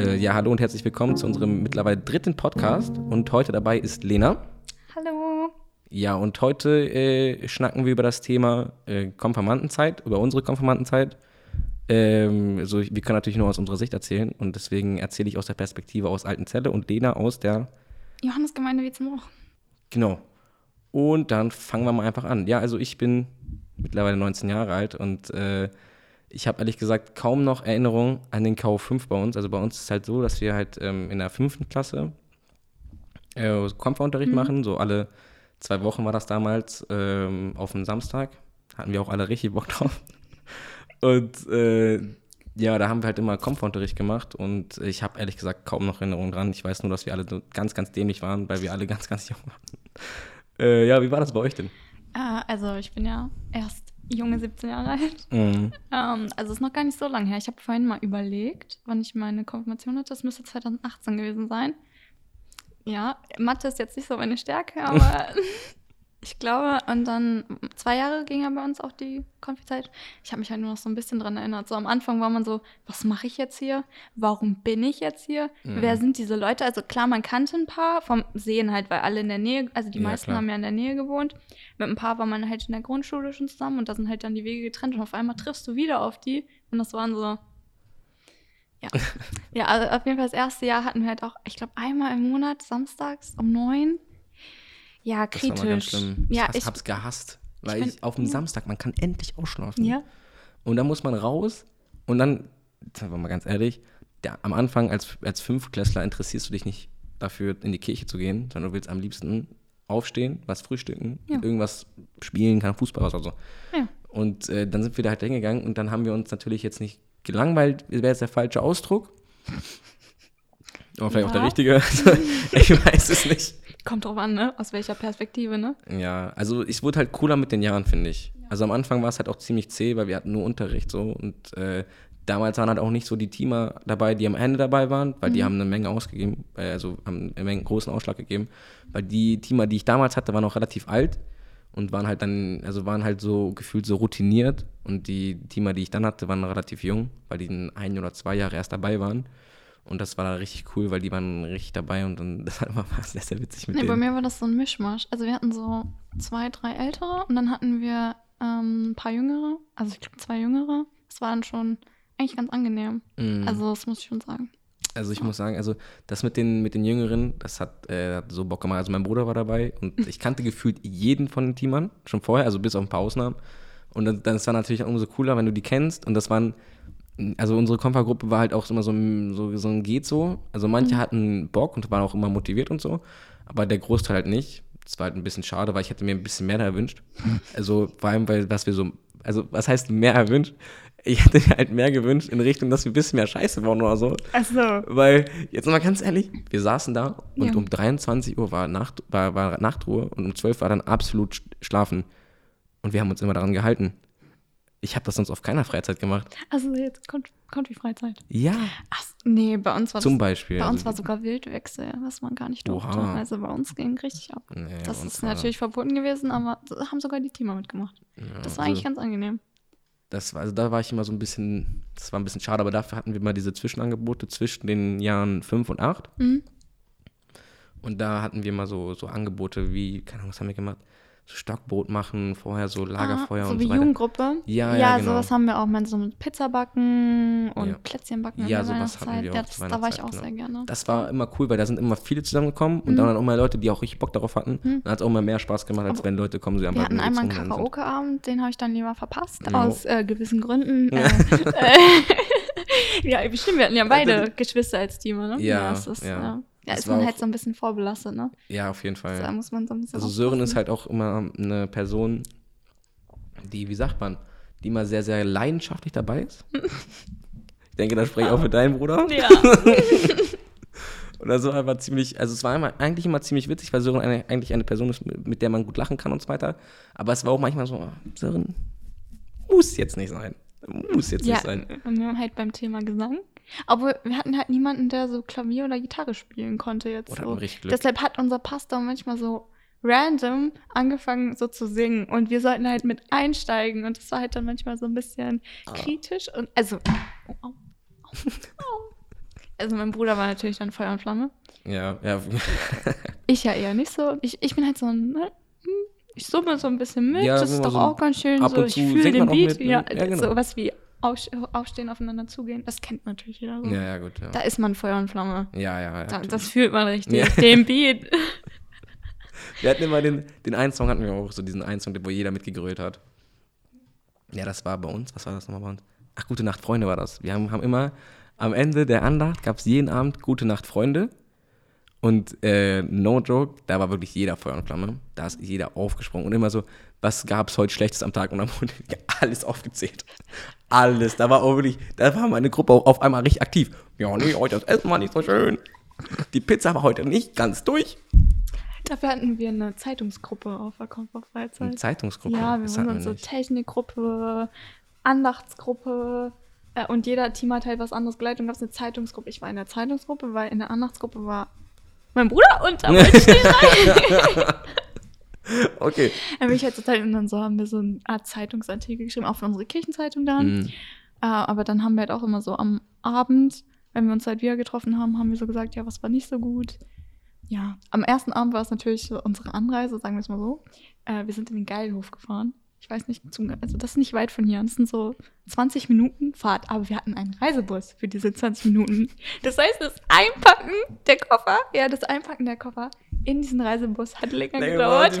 Äh, ja, hallo und herzlich willkommen zu unserem mittlerweile dritten Podcast. Und heute dabei ist Lena. Hallo. Ja, und heute äh, schnacken wir über das Thema äh, Konfirmandenzeit, über unsere Konfirmandenzeit. Ähm, also wir können natürlich nur aus unserer Sicht erzählen und deswegen erzähle ich aus der Perspektive aus Altenzelle und Lena aus der Johannesgemeinde Wietzenbruch. Genau. Und dann fangen wir mal einfach an. Ja, also ich bin mittlerweile 19 Jahre alt und äh, ich habe ehrlich gesagt kaum noch Erinnerungen an den KV5 bei uns. Also bei uns ist es halt so, dass wir halt ähm, in der fünften Klasse äh, Konferunterricht mhm. machen. So alle zwei Wochen war das damals ähm, auf dem Samstag. Hatten wir auch alle richtig Bock drauf. Und äh, ja, da haben wir halt immer Konferunterricht gemacht und ich habe ehrlich gesagt kaum noch Erinnerungen dran. Ich weiß nur, dass wir alle so ganz, ganz dämlich waren, weil wir alle ganz, ganz jung waren. Äh, ja, wie war das bei euch denn? Äh, also ich bin ja erst junge 17 Jahre alt. Mhm. Ähm, also ist noch gar nicht so lange her. Ich habe vorhin mal überlegt, wann ich meine Konfirmation hatte. Das müsste 2018 gewesen sein. Ja, Mathe ist jetzt nicht so meine Stärke, aber glaube, und dann zwei Jahre ging ja bei uns auch die Konfizeit. Ich habe mich halt nur noch so ein bisschen dran erinnert. So am Anfang war man so, was mache ich jetzt hier? Warum bin ich jetzt hier? Mhm. Wer sind diese Leute? Also klar, man kannte ein paar vom Sehen halt, weil alle in der Nähe, also die ja, meisten klar. haben ja in der Nähe gewohnt. Mit ein paar war man halt in der Grundschule schon zusammen und da sind halt dann die Wege getrennt und auf einmal triffst du wieder auf die und das waren so, ja. ja, also auf jeden Fall das erste Jahr hatten wir halt auch, ich glaube, einmal im Monat, samstags um neun ja, kritisch. Das war ganz schlimm. Ja, ich, ich hab's gehasst. Weil ich, ich auf dem Samstag, man kann endlich ausschlafen. Ja. Und dann muss man raus und dann, sagen wir mal ganz ehrlich, der, am Anfang als, als Fünfklässler interessierst du dich nicht dafür, in die Kirche zu gehen, sondern du willst am liebsten aufstehen, was frühstücken, ja. irgendwas spielen, kann Fußball oder so. Ja. Und äh, dann sind wir da halt hingegangen und dann haben wir uns natürlich jetzt nicht gelangweilt, wäre jetzt der falsche Ausdruck. Aber vielleicht ja. auch der richtige. ich weiß es nicht. Kommt drauf an, ne? Aus welcher Perspektive, ne? Ja, also es wurde halt cooler mit den Jahren, finde ich. Ja. Also am Anfang war es halt auch ziemlich zäh, weil wir hatten nur Unterricht so und äh, damals waren halt auch nicht so die Teamer dabei, die am Ende dabei waren, weil mhm. die haben eine Menge ausgegeben, also haben eine Menge großen Ausschlag gegeben, weil die Teamer, die ich damals hatte, waren auch relativ alt und waren halt dann, also waren halt so gefühlt so routiniert und die Teamer, die ich dann hatte, waren relativ jung, weil die ein oder zwei Jahre erst dabei waren. Und das war dann richtig cool, weil die waren richtig dabei und dann das war sehr, sehr witzig mit nee, denen. Bei mir war das so ein Mischmasch. Also wir hatten so zwei, drei ältere und dann hatten wir ähm, ein paar jüngere, also ich glaube zwei jüngere. Das war dann schon eigentlich ganz angenehm. Mm. Also das muss ich schon sagen. Also ich muss sagen, also das mit den, mit den Jüngeren, das hat, äh, hat so Bock gemacht. Also mein Bruder war dabei und ich kannte gefühlt jeden von den Teamern schon vorher, also bis auf ein paar Ausnahmen. Und dann, dann ist es natürlich umso cooler, wenn du die kennst. Und das waren also unsere Konfergruppe war halt auch immer so, so, so ein geht so. Also manche mhm. hatten Bock und waren auch immer motiviert und so, aber der Großteil halt nicht. Das war halt ein bisschen schade, weil ich hätte mir ein bisschen mehr erwünscht. Also vor allem, weil was wir so, also was heißt mehr erwünscht? Ich hätte mir halt mehr gewünscht in Richtung, dass wir ein bisschen mehr Scheiße bauen oder so. Ach so. Weil, jetzt mal ganz ehrlich, wir saßen da und ja. um 23 Uhr war, Nacht, war, war Nachtruhe und um 12 Uhr war dann absolut schlafen. Und wir haben uns immer daran gehalten. Ich habe das sonst auf keiner Freizeit gemacht. Also jetzt Konfi-Freizeit. Ja. Ach, nee, bei uns war Zum das, Beispiel. Bei uns also, war sogar Wildwechsel, was man gar nicht durfte. Oha. Also bei uns ging richtig ab. Nee, das ist natürlich verboten gewesen, aber haben sogar die Teamer mitgemacht. Ja, das war also, eigentlich ganz angenehm. Das war, also da war ich immer so ein bisschen, das war ein bisschen schade, aber dafür hatten wir mal diese Zwischenangebote zwischen den Jahren 5 und 8. Mhm. Und da hatten wir mal so, so Angebote wie, keine Ahnung, was haben wir gemacht? Stockbrot machen, vorher so Lagerfeuer ah, so und wie so weiter. Jugendgruppe? Ja, ja, ja genau. sowas haben wir auch, mal so mit Pizza backen und ja. Plätzchen backen ja, in der sowas hatten wir auch ja, das, Da war ich auch genau. sehr gerne. Das war immer cool, weil da sind immer viele zusammengekommen und mhm. dann waren auch immer Leute, die auch richtig Bock darauf hatten. Mhm. Dann hat es auch immer mehr Spaß gemacht, als Aber wenn Leute kommen, sie haben Wir hatten einmal einen Karaoke-Abend, den habe ich dann lieber verpasst, no. aus äh, gewissen Gründen. Äh, ja, bestimmt, wir hatten ja beide Geschwister als Team, ne? Ja, ja, ist, ja. Ja, ist man halt so ein bisschen vorbelastet, ne? Ja, auf jeden Fall. Da muss man so ein bisschen Also Sören ist halt auch immer eine Person, die, wie sagt man, die immer sehr, sehr leidenschaftlich dabei ist. ich denke, da spreche ich auch für deinen Bruder. Ja. Oder so einfach ziemlich, also es war immer, eigentlich immer ziemlich witzig, weil Sören eine, eigentlich eine Person ist, mit der man gut lachen kann und so weiter. Aber es war auch manchmal so, Sören muss jetzt nicht sein. Muss jetzt ja, nicht sein. Und wir haben halt beim Thema Gesang aber wir hatten halt niemanden, der so Klavier oder Gitarre spielen konnte jetzt. Oder so. Deshalb hat unser Pastor manchmal so random angefangen so zu singen und wir sollten halt mit einsteigen und das war halt dann manchmal so ein bisschen ah. kritisch und also oh, oh, oh, Also mein Bruder war natürlich dann Feuer und Flamme. Ja, ja. ich ja eher nicht so. Ich, ich bin halt so ein, ne? Hm, ich summe so ein bisschen mit. Ja, das ist doch so auch ganz schön. So, ich fühle den Beat. Mit, ne? ja, ja genau. so was wie aufstehen, aufeinander zugehen. Das kennt natürlich jeder so. Ja, ja, gut. Ja. Da ist man Feuer und Flamme. Ja, ja, ja. Da, das fühlt man richtig. Ja. Den Beat. Wir hatten immer den, den einen Song, hatten wir auch so diesen einen Song, wo jeder mitgegrölt hat. Ja, das war bei uns. Was war das nochmal bei uns? Ach, Gute Nacht, Freunde war das. Wir haben, haben immer am Ende der Andacht gab es jeden Abend Gute Nacht, Freunde. Und äh, no joke, da war wirklich jeder Feuer und Flamme. Da ist jeder aufgesprungen und immer so, was gab es heute Schlechtes am Tag? Und dann wurde alles aufgezählt. Alles. Da war auch wirklich, da war meine Gruppe auch auf einmal richtig aktiv. Ja, nee, heute das Essen war nicht so schön. Die Pizza war heute nicht ganz durch. Dafür hatten wir eine Zeitungsgruppe auf der Freizeit. Eine Zeitungsgruppe? Ja, wir waren so Technikgruppe, Andachtsgruppe äh, und jeder Team hat halt was anderes geleitet und gab es eine Zeitungsgruppe. Ich war in der Zeitungsgruppe, weil in der Andachtsgruppe war mein Bruder und da wollte ich nicht rein. okay. Dann bin ich halt total und dann so haben wir so eine Art Zeitungsartikel geschrieben, auch für unsere Kirchenzeitung dann. Mm. Äh, aber dann haben wir halt auch immer so am Abend, wenn wir uns halt wieder getroffen haben, haben wir so gesagt, ja, was war nicht so gut. Ja, am ersten Abend war es natürlich so unsere Anreise, sagen wir es mal so. Äh, wir sind in den Geilhof gefahren ich weiß nicht, zum, also das ist nicht weit von hier. Das sind so 20 Minuten Fahrt, aber wir hatten einen Reisebus für diese 20 Minuten. Das heißt, das Einpacken der Koffer, ja, das Einpacken der Koffer in diesen Reisebus hat länger nee, gedauert.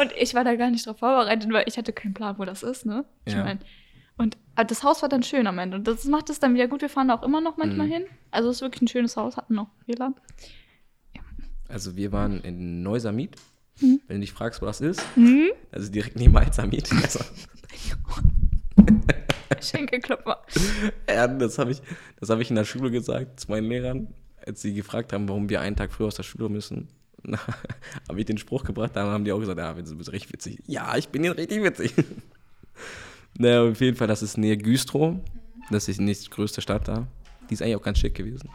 und ich war da gar nicht drauf vorbereitet, weil ich hatte keinen Plan, wo das ist, ne? Ich ja. meine, und das Haus war dann schön am Ende. Und das macht es dann wieder gut. Wir fahren da auch immer noch manchmal mhm. hin. Also es ist wirklich ein schönes Haus, hatten noch WLAN. Ja. Also wir waren in Neusamit Mhm. Wenn du dich fragst, wo das ist, mhm. also direkt neben Alzamit. Also. Schenkelklopfer. Ja, das habe ich, hab ich in der Schule gesagt zu meinen Lehrern, als sie gefragt haben, warum wir einen Tag früher aus der Schule müssen. habe ich den Spruch gebracht, da haben die auch gesagt, ja, du bist richtig witzig. Ja, ich bin hier richtig witzig. naja, auf jeden Fall, das ist näher Güstrow. Das ist die nächstgrößte Stadt da. Die ist eigentlich auch ganz schick gewesen.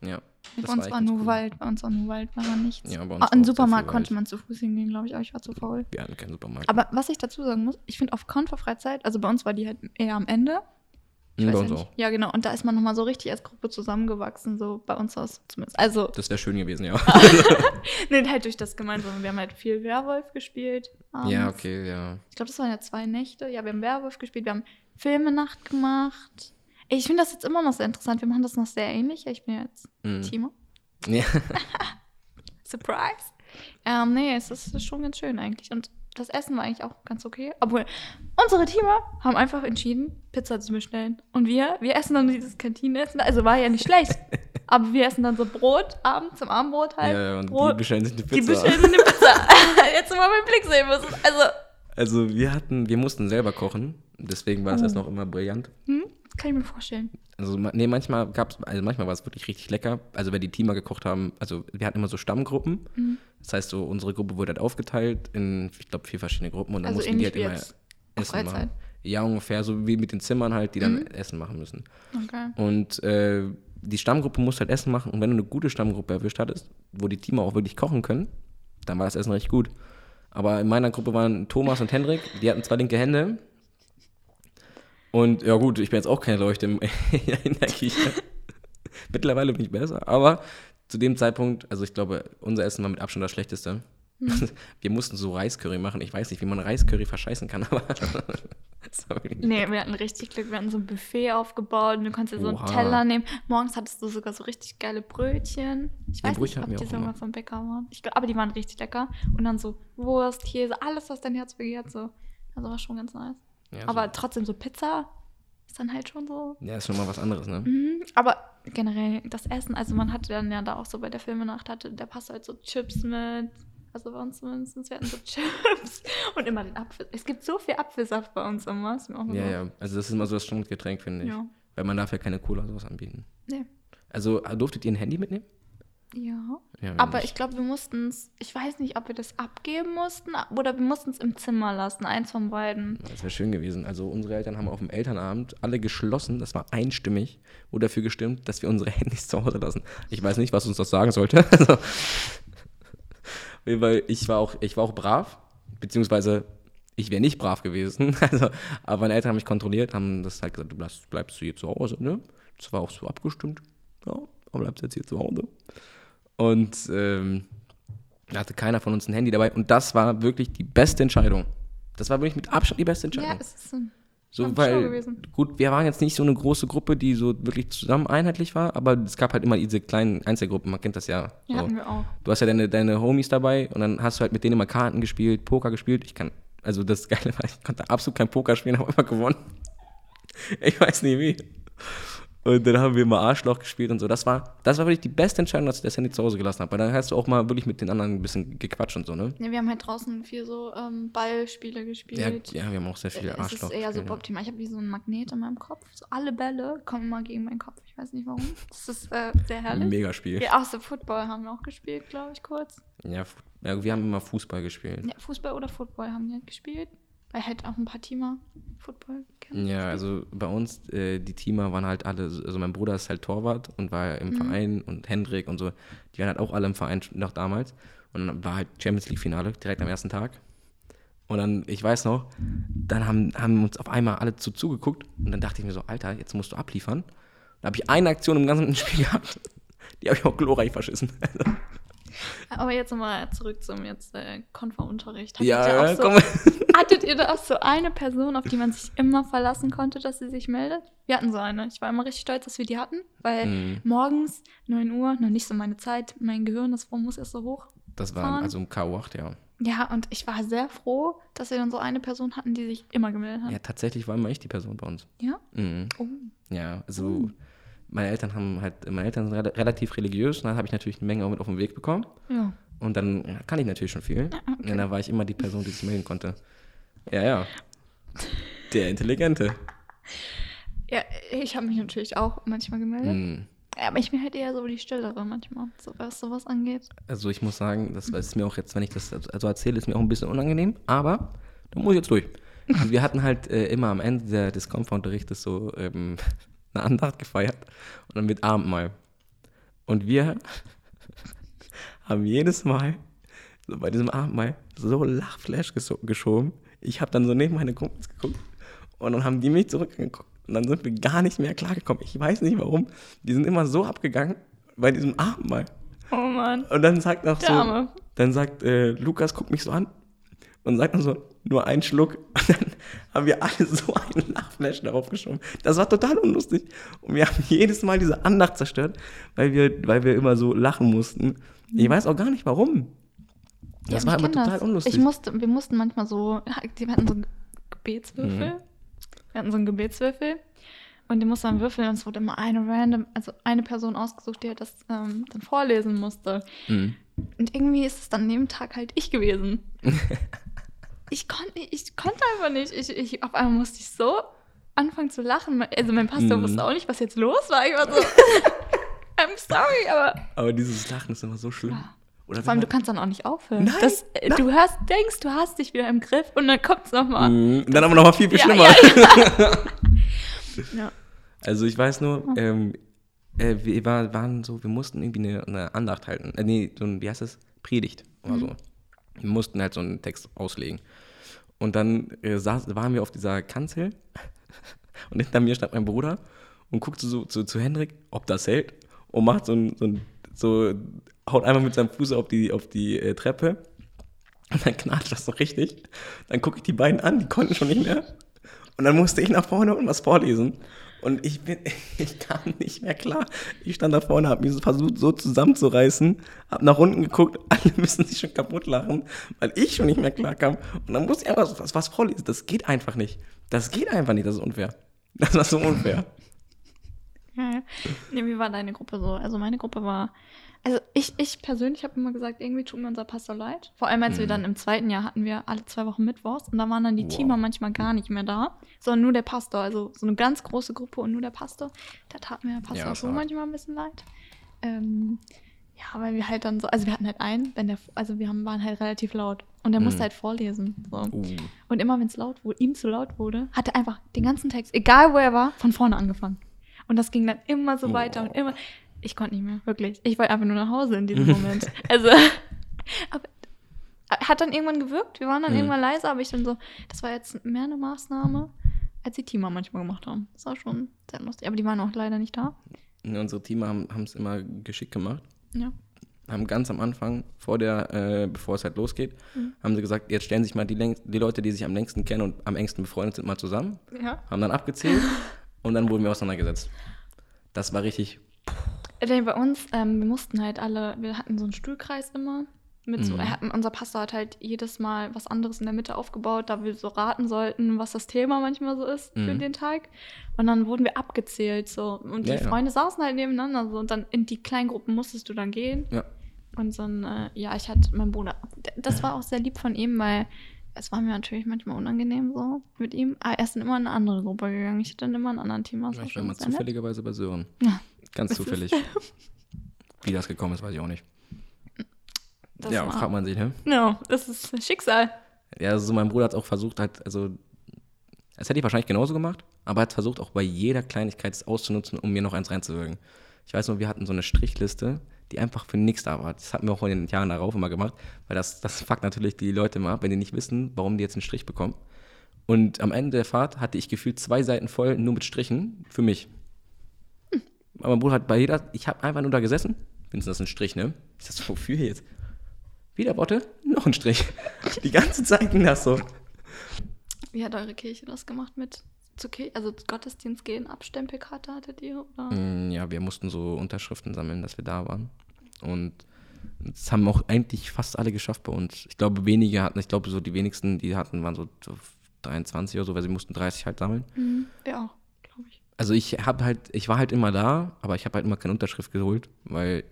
Ja. Bei uns war, nur cool. Wald, bei uns war nur Wald, war man nichts. Ja, bei uns ah, Im Supermarkt konnte man zu Fuß hingehen, glaube ich, aber ich war zu faul. Wir hatten keinen Supermarkt. Aber was ich dazu sagen muss, ich finde auf Konferfreizeit, also bei uns war die halt eher am Ende. Ich mhm, bei uns ja auch. Ja, genau. Und da ist man nochmal so richtig als Gruppe zusammengewachsen, so bei uns aus zumindest. Also. Das wäre schön gewesen, ja. nee, halt durch das Gemeinsame. Wir haben halt viel Werwolf gespielt. Abends. Ja, okay, ja. Ich glaube, das waren ja zwei Nächte. Ja, wir haben Werwolf gespielt, wir haben Filmenacht gemacht. Ich finde das jetzt immer noch sehr interessant. Wir machen das noch sehr ähnlich. Ich bin jetzt mhm. Timo. Ja. Surprise. Ähm, nee, es ist schon ganz schön eigentlich. Und das Essen war eigentlich auch ganz okay. Obwohl, unsere Teamer haben einfach entschieden, Pizza zu bestellen. Und wir, wir essen dann dieses Kantinenessen. Also war ja nicht schlecht. aber wir essen dann so Brot abends zum Abendbrot halt. Ja, ja und Brot. die bestellen sich eine Pizza. Die bestellen sich eine Pizza. Jetzt mal meinen Blick sehen müssen. Also. Also wir hatten, wir mussten selber kochen. Deswegen war es oh. jetzt noch immer brillant. Hm? Kann ich mir vorstellen. Also, nee, manchmal gab's, also manchmal war es wirklich richtig lecker. Also, wenn die Teamer gekocht haben, also wir hatten immer so Stammgruppen. Mhm. Das heißt, so unsere Gruppe wurde halt aufgeteilt in, ich glaube, vier verschiedene Gruppen und dann also mussten die halt immer Essen machen. Ja, ungefähr, so wie mit den Zimmern halt, die dann mhm. Essen machen müssen. Okay. Und äh, die Stammgruppe musste halt Essen machen und wenn du eine gute Stammgruppe erwischt hattest, wo die Teamer auch wirklich kochen können, dann war das Essen recht gut. Aber in meiner Gruppe waren Thomas und Hendrik, die hatten zwei linke Hände, und ja gut, ich bin jetzt auch keine Leuchte in der Küche. Mittlerweile bin ich besser, aber zu dem Zeitpunkt, also ich glaube, unser Essen war mit Abstand das schlechteste. Mhm. Wir mussten so Reiscurry machen. Ich weiß nicht, wie man Reiscurry verscheißen kann, aber. nee, wir hatten richtig Glück. Wir hatten so ein Buffet aufgebaut und du konntest dir so einen Teller nehmen. Morgens hattest du sogar so richtig geile Brötchen. Ich weiß Brötchen nicht, ob die sogar vom Bäcker waren. Ich glaub, aber die waren richtig lecker. Und dann so Wurst, Käse, alles, was dein Herz begehrt. So. Also war schon ganz nice. Ja, aber so. trotzdem so Pizza ist dann halt schon so. Ja, ist schon mal was anderes, ne? Mhm, aber generell das Essen, also man hatte dann ja da auch so bei der Filmenacht, hatte der passt halt so Chips mit. Also bei uns zumindest, wir hatten so Chips und immer den Apfel. Es gibt so viel Apfelsaft bei uns immer. ja, so. ja. Also das ist immer so das Standardgetränk, finde ich. Ja. Weil man darf ja keine Cola sowas anbieten. Nee. Also durftet ihr ein Handy mitnehmen? Ja. ja aber ich glaube, wir mussten es, ich weiß nicht, ob wir das abgeben mussten oder wir mussten es im Zimmer lassen, eins von beiden. Das wäre schön gewesen. Also unsere Eltern haben auf dem Elternabend alle geschlossen, das war einstimmig, wurde dafür gestimmt, dass wir unsere Handys zu Hause lassen. Ich weiß nicht, was uns das sagen sollte. Also, weil ich war auch, ich war auch brav, beziehungsweise Ich wäre nicht brav gewesen. Also, aber meine Eltern haben mich kontrolliert, haben das halt gesagt, du bleibst, bleibst du hier zu Hause, ne? Das war auch so abgestimmt. Ja, aber bleibst jetzt hier zu Hause. Und ähm, da hatte keiner von uns ein Handy dabei. Und das war wirklich die beste Entscheidung. Das war wirklich mit Abstand die beste Entscheidung. Ja, es ist so so, weil, gut, wir waren jetzt nicht so eine große Gruppe, die so wirklich zusammen einheitlich war, aber es gab halt immer diese kleinen Einzelgruppen, man kennt das ja. Ja, so. hatten wir auch. Du hast ja deine, deine Homies dabei und dann hast du halt mit denen immer Karten gespielt, Poker gespielt. Ich kann, also das Geile war, ich konnte absolut kein Poker spielen, habe immer gewonnen. Ich weiß nicht wie. Und dann haben wir mal Arschloch gespielt und so. Das war, das war wirklich die beste Entscheidung, dass ich das Handy zu Hause gelassen habe. Weil dann hast du auch mal wirklich mit den anderen ein bisschen gequatscht und so, ne? Ja, wir haben halt draußen viel so ähm, Ballspiele gespielt. Ja, ja, wir haben auch sehr viele äh, Arschloch. Das ist eher so optimal. Ich habe wie so ein Magnet in meinem Kopf. So alle Bälle kommen immer gegen meinen Kopf. Ich weiß nicht warum. Das ist äh, sehr herrlich. Mega Spiel. Ja, auch so Football haben wir auch gespielt, glaube ich, kurz. Ja, ja, wir haben immer Fußball gespielt. Ja, Fußball oder Football haben wir halt gespielt. Weil halt auch ein paar Teamer Football kennen. Ja, also bei uns, äh, die Teamer waren halt alle, also mein Bruder ist halt Torwart und war im mhm. Verein und Hendrik und so, die waren halt auch alle im Verein noch damals. Und dann war halt Champions League-Finale direkt am ersten Tag. Und dann, ich weiß noch, dann haben, haben uns auf einmal alle zu zugeguckt und dann dachte ich mir so, Alter, jetzt musst du abliefern. Dann habe ich eine Aktion im ganzen Spiel gehabt, die habe ich auch glorreich verschissen. Aber jetzt nochmal zurück zum jetzt äh, Konferunterricht. Ja, so, komm. Hattet ihr da auch so eine Person, auf die man sich immer verlassen konnte, dass sie sich meldet? Wir hatten so eine. Ich war immer richtig stolz, dass wir die hatten, weil mhm. morgens 9 Uhr, noch nicht so meine Zeit, mein Gehirn, das muss erst so hoch. Das war also um K8, ja. Ja, und ich war sehr froh, dass wir dann so eine Person hatten, die sich immer gemeldet hat. Ja, tatsächlich war immer ich die Person bei uns. Ja? Mhm. Oh. Ja, also oh. Meine Eltern haben halt, meine Eltern sind relativ religiös und dann habe ich natürlich eine Menge auch mit auf den Weg bekommen. Ja. Und dann kann ich natürlich schon viel. Ah, okay. Und dann war ich immer die Person, die sich melden konnte. Ja, ja. Der Intelligente. Ja, ich habe mich natürlich auch manchmal gemeldet. Mm. Aber ich bin halt eher so die Stillere manchmal, so was sowas angeht. Also ich muss sagen, das ist mir auch jetzt, wenn ich das also erzähle, ist mir auch ein bisschen unangenehm, aber da muss ich jetzt durch. Und wir hatten halt äh, immer am Ende des Konferunterrichtes so ähm, eine Andacht gefeiert und dann mit Abendmahl. Und wir haben jedes Mal so bei diesem Abendmahl so Lachflash geschoben, ich habe dann so neben meine Kumpels geguckt und dann haben die mich zurückgeguckt und dann sind wir gar nicht mehr klargekommen. Ich weiß nicht warum. Die sind immer so abgegangen bei diesem Abendmahl. Oh Mann. Und dann sagt auch so, dann sagt äh, Lukas, guckt mich so an und sagt dann so, nur einen Schluck. Und dann haben wir alle so einen Lachflash darauf geschoben. Das war total unlustig. Und wir haben jedes Mal diese Andacht zerstört, weil wir, weil wir immer so lachen mussten. Ich weiß auch gar nicht warum. Das ja, war aber total das. unlustig. Ich musste, wir mussten manchmal so, wir hatten so einen Gebetswürfel. Mhm. Wir hatten so einen Gebetswürfel. Und den musste man würfeln und es wurde immer eine random, also eine Person ausgesucht, die halt das ähm, dann vorlesen musste. Mhm. Und irgendwie ist es dann an dem Tag halt ich gewesen. ich, kon, ich konnte einfach nicht. Ich, ich, auf einmal musste ich so anfangen zu lachen. Also mein Pastor mhm. wusste auch nicht, was jetzt los war. Ich war so, I'm sorry, aber. Aber dieses Lachen ist immer so schlimm. Ja. Oder Vor allem, du kannst dann auch nicht aufhören. Nein, das, äh, nein. Du hörst, denkst, du hast dich wieder im Griff und dann kommt es nochmal. Mm, dann aber nochmal viel, viel schlimmer. Ja, ja, ja. Also ich weiß nur, ähm, äh, wir war, waren so, wir mussten irgendwie eine, eine Andacht halten. Äh, nee, so ein, wie heißt das? Predigt oder mhm. so. Mussten halt so einen Text auslegen. Und dann äh, saß, waren wir auf dieser Kanzel und hinter mir stand mein Bruder und guckte so zu, zu Hendrik, ob das hält und macht so ein, so ein so haut einmal mit seinem Fuß auf die, auf die äh, Treppe und dann knatscht das so richtig. Dann gucke ich die beiden an, die konnten schon nicht mehr. Und dann musste ich nach vorne und was vorlesen. Und ich bin, ich kam nicht mehr klar. Ich stand da vorne, habe mich versucht so zusammenzureißen, habe nach unten geguckt, alle müssen sich schon kaputt lachen, weil ich schon nicht mehr klar kam. Und dann musste ich einfach was, was vorlesen. Das geht einfach nicht. Das geht einfach nicht, das ist unfair. Das war so unfair. Ja, nee, wie war deine Gruppe so? Also meine Gruppe war also ich, ich persönlich habe immer gesagt, irgendwie tut mir unser Pastor leid. Vor allem, als mhm. wir dann im zweiten Jahr hatten wir alle zwei Wochen Mittwochs und da waren dann die wow. Teamer manchmal gar nicht mehr da, sondern nur der Pastor. Also so eine ganz große Gruppe und nur der Pastor. Da tat mir der Pastor ja, so manchmal ein bisschen leid. Ähm, ja, weil wir halt dann so, also wir hatten halt einen, wenn der, also wir haben, waren halt relativ laut und der mhm. musste halt vorlesen. So. Uh. Und immer wenn es laut wurde, ihm zu laut wurde, hat er einfach den ganzen Text, egal wo er war, von vorne angefangen. Und das ging dann immer so oh. weiter und immer ich konnte nicht mehr, wirklich. Ich wollte einfach nur nach Hause in diesem Moment. also, aber Hat dann irgendwann gewirkt. Wir waren dann mhm. irgendwann leise, aber ich dann so, das war jetzt mehr eine Maßnahme, als die Teamer manchmal gemacht haben. Das war schon sehr lustig. Aber die waren auch leider nicht da. Ja, unsere Teamer haben es immer geschickt gemacht. Ja. Haben ganz am Anfang, vor der, äh, bevor es halt losgeht, mhm. haben sie gesagt, jetzt stellen sich mal die, die Leute, die sich am längsten kennen und am engsten befreundet sind, mal zusammen. Ja. Haben dann abgezählt und dann wurden wir auseinandergesetzt. Das war richtig. Äh, bei uns, ähm, wir mussten halt alle, wir hatten so einen Stuhlkreis immer mit so, mhm. hatten, unser Pastor hat halt jedes Mal was anderes in der Mitte aufgebaut, da wir so raten sollten, was das Thema manchmal so ist mhm. für den Tag. Und dann wurden wir abgezählt so. Und die ja, Freunde ja. saßen halt nebeneinander so. Und dann in die Kleingruppen musstest du dann gehen. Ja. Und dann, äh, ja, ich hatte meinen Bruder. Das war auch sehr lieb von ihm, weil es war mir natürlich manchmal unangenehm so mit ihm. Aber er ist dann immer in eine andere Gruppe gegangen. Ich hatte dann immer einen anderen Team. Ja, ich war immer zufälligerweise bei Sören. Ja. Ganz zufällig. Wie das gekommen ist, weiß ich auch nicht. Das ja, fragt man sich, ne? No, das ist Schicksal. Ja, also mein Bruder hat auch versucht, halt, also, das hätte ich wahrscheinlich genauso gemacht, aber er hat versucht, auch bei jeder Kleinigkeit es auszunutzen, um mir noch eins reinzuwirken. Ich weiß nur, wir hatten so eine Strichliste, die einfach für nichts da war. Das hatten wir auch in den Jahren darauf immer gemacht, weil das, das fuckt natürlich die Leute immer ab, wenn die nicht wissen, warum die jetzt einen Strich bekommen. Und am Ende der Fahrt hatte ich gefühlt zwei Seiten voll nur mit Strichen für mich. Aber mein Bruder hat bei jeder, ich habe einfach nur da gesessen. Du das ein Strich, ne? Ist das wofür jetzt? Wieder Worte, noch ein Strich. Die ganze Zeit ging das so. Wie hat eure Kirche das gemacht mit zu also Gottesdienst gehen, Abstempelkarte hattet ihr? Oder? Mm, ja, wir mussten so Unterschriften sammeln, dass wir da waren. Und das haben auch eigentlich fast alle geschafft bei uns. Ich glaube, wenige hatten, ich glaube, so die wenigsten, die hatten, waren so 23 oder so, weil sie mussten 30 halt sammeln. Mhm, auch, ich. Also ich habe halt, ich war halt immer da, aber ich habe halt immer keine Unterschrift geholt, weil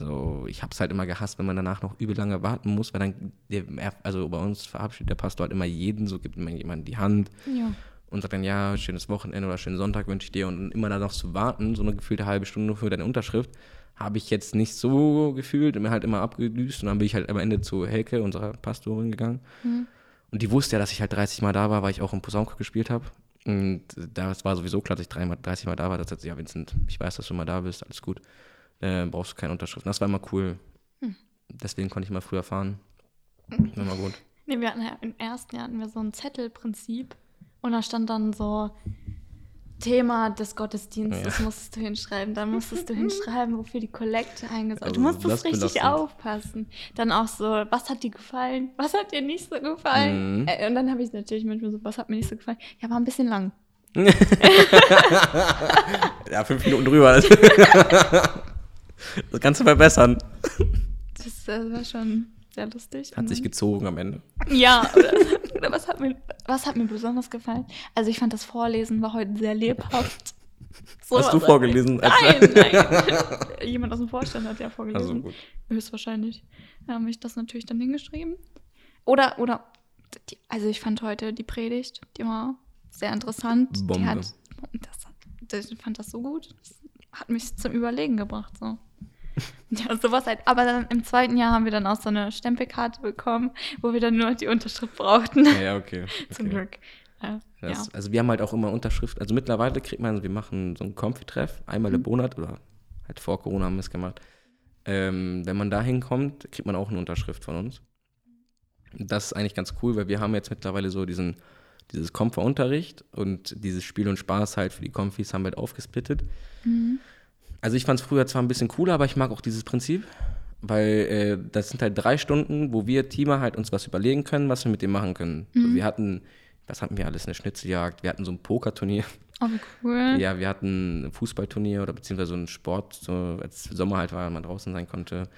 so, ich habe es halt immer gehasst, wenn man danach noch übel lange warten muss, weil dann, der, also bei uns verabschiedet der Pastor halt immer jeden, so gibt immer jemand die Hand ja. und sagt dann, ja, schönes Wochenende oder schönen Sonntag wünsche ich dir und immer da noch zu warten, so eine gefühlte halbe Stunde für deine Unterschrift, habe ich jetzt nicht so gefühlt und mir halt immer abgedüst und dann bin ich halt am Ende zu Helke, unserer Pastorin, gegangen. Mhm. Und die wusste ja, dass ich halt 30 Mal da war, weil ich auch im Posaunchor gespielt habe. Und das war sowieso klar, dass ich 30 Mal da war. Das hat sie, ja, Vincent, ich weiß, dass du mal da bist, alles gut äh, brauchst du keine Unterschriften. Das war immer cool. Hm. Deswegen konnte ich mal früher fahren. Hm. War mal gut. Nee, wir hatten ja im ersten Jahr hatten wir so ein Zettelprinzip und da stand dann so Thema des Gottesdienstes ja. musstest du hinschreiben. Dann musstest du hinschreiben, wofür die Kollekte eingesetzt also, Du musstest richtig belastend. aufpassen. Dann auch so, was hat dir gefallen? Was hat dir nicht so gefallen? Mhm. Äh, und dann habe ich natürlich manchmal so, was hat mir nicht so gefallen? Ja, war ein bisschen lang. ja, fünf Minuten drüber. Das kannst du verbessern. Das, das war schon sehr lustig. Hat sich gezogen am Ende. Ja, oder, oder, was, hat mir, was hat mir besonders gefallen? Also ich fand das Vorlesen war heute sehr lebhaft. So Hast du vorgelesen? Nein, nein. Jemand aus dem Vorstand hat ja vorgelesen. Also gut. Höchstwahrscheinlich. Da habe ich das natürlich dann hingeschrieben. Oder, oder, die, also ich fand heute die Predigt, die war sehr interessant. Bombe. Die hat, das, ich fand das so gut. Das hat mich zum Überlegen gebracht. So. Ja, sowas halt. Aber dann im zweiten Jahr haben wir dann auch so eine Stempelkarte bekommen, wo wir dann nur die Unterschrift brauchten. Ja, okay. okay. Zum Glück. Äh, das, ja. Also wir haben halt auch immer Unterschrift. Also mittlerweile kriegt man, wir machen so einen Konfi-Treff einmal mhm. im Monat oder halt vor Corona haben wir es gemacht. Ähm, wenn man da hinkommt, kriegt man auch eine Unterschrift von uns. Das ist eigentlich ganz cool, weil wir haben jetzt mittlerweile so diesen, dieses Komfa-Unterricht und dieses Spiel und Spaß halt für die Konfis haben wir halt aufgesplittet. Mhm. Also ich fand es früher zwar ein bisschen cooler, aber ich mag auch dieses Prinzip, weil äh, das sind halt drei Stunden, wo wir Teamer halt uns was überlegen können, was wir mit dem machen können. Mhm. So, wir hatten, was hatten wir alles, eine Schnitzeljagd, wir hatten so ein Pokerturnier. Oh, cool. Ja, wir hatten ein Fußballturnier oder beziehungsweise so ein Sport, so als Sommer halt war, man draußen sein konnte.